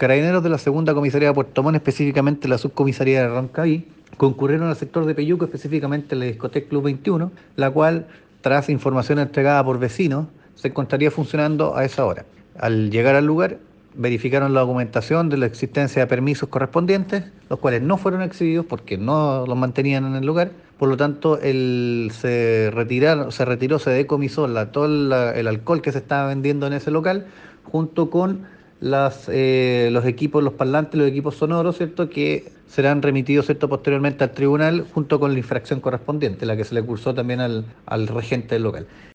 Carabineros de la segunda comisaría de Puerto Montt, específicamente la subcomisaría de Roncaví, concurrieron al sector de Peyuco, específicamente la discoteca Club 21, la cual, tras información entregada por vecinos, se encontraría funcionando a esa hora. Al llegar al lugar, verificaron la documentación de la existencia de permisos correspondientes, los cuales no fueron exhibidos porque no los mantenían en el lugar. Por lo tanto, el, se, retiraron, se retiró, se decomisó la, todo el alcohol que se estaba vendiendo en ese local, junto con las, eh, los equipos, los parlantes, los equipos sonoros, ¿cierto? Que serán remitidos, ¿cierto? Posteriormente al tribunal junto con la infracción correspondiente, la que se le cursó también al, al regente del local.